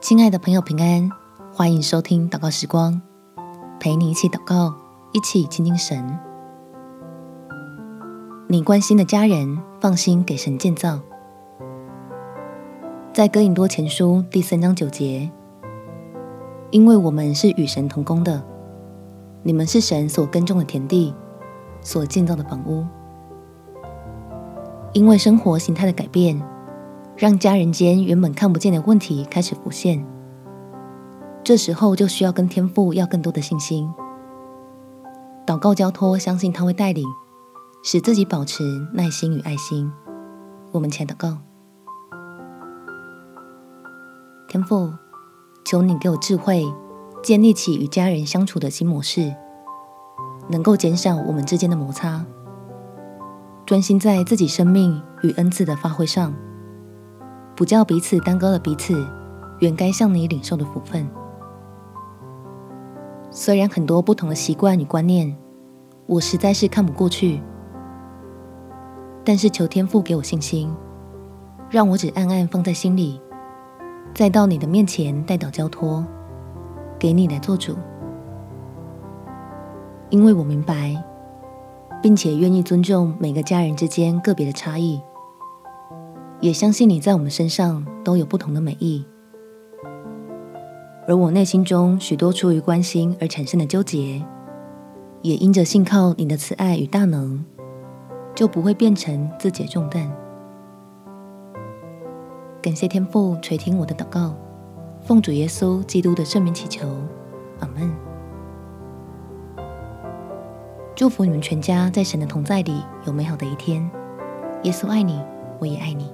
亲爱的朋友，平安，欢迎收听祷告时光，陪你一起祷告，一起亲近神。你关心的家人，放心给神建造。在哥林多前书第三章九节，因为我们是与神同工的，你们是神所耕种的田地，所建造的房屋。因为生活形态的改变，让家人间原本看不见的问题开始浮现。这时候就需要跟天父要更多的信心，祷告交托，相信他会带领，使自己保持耐心与爱心。我们前祷告，天父，求你给我智慧，建立起与家人相处的新模式，能够减少我们之间的摩擦。专心在自己生命与恩赐的发挥上，不叫彼此耽搁了彼此原该向你领受的福分。虽然很多不同的习惯与观念，我实在是看不过去，但是求天父给我信心，让我只暗暗放在心里，再到你的面前代祷交托，给你来做主，因为我明白。并且愿意尊重每个家人之间个别的差异，也相信你在我们身上都有不同的美意。而我内心中许多出于关心而产生的纠结，也因着信靠你的慈爱与大能，就不会变成自己的重担。感谢天父垂听我的祷告，奉主耶稣基督的圣名祈求，阿门。祝福你们全家在神的同在里有美好的一天。耶稣爱你，我也爱你。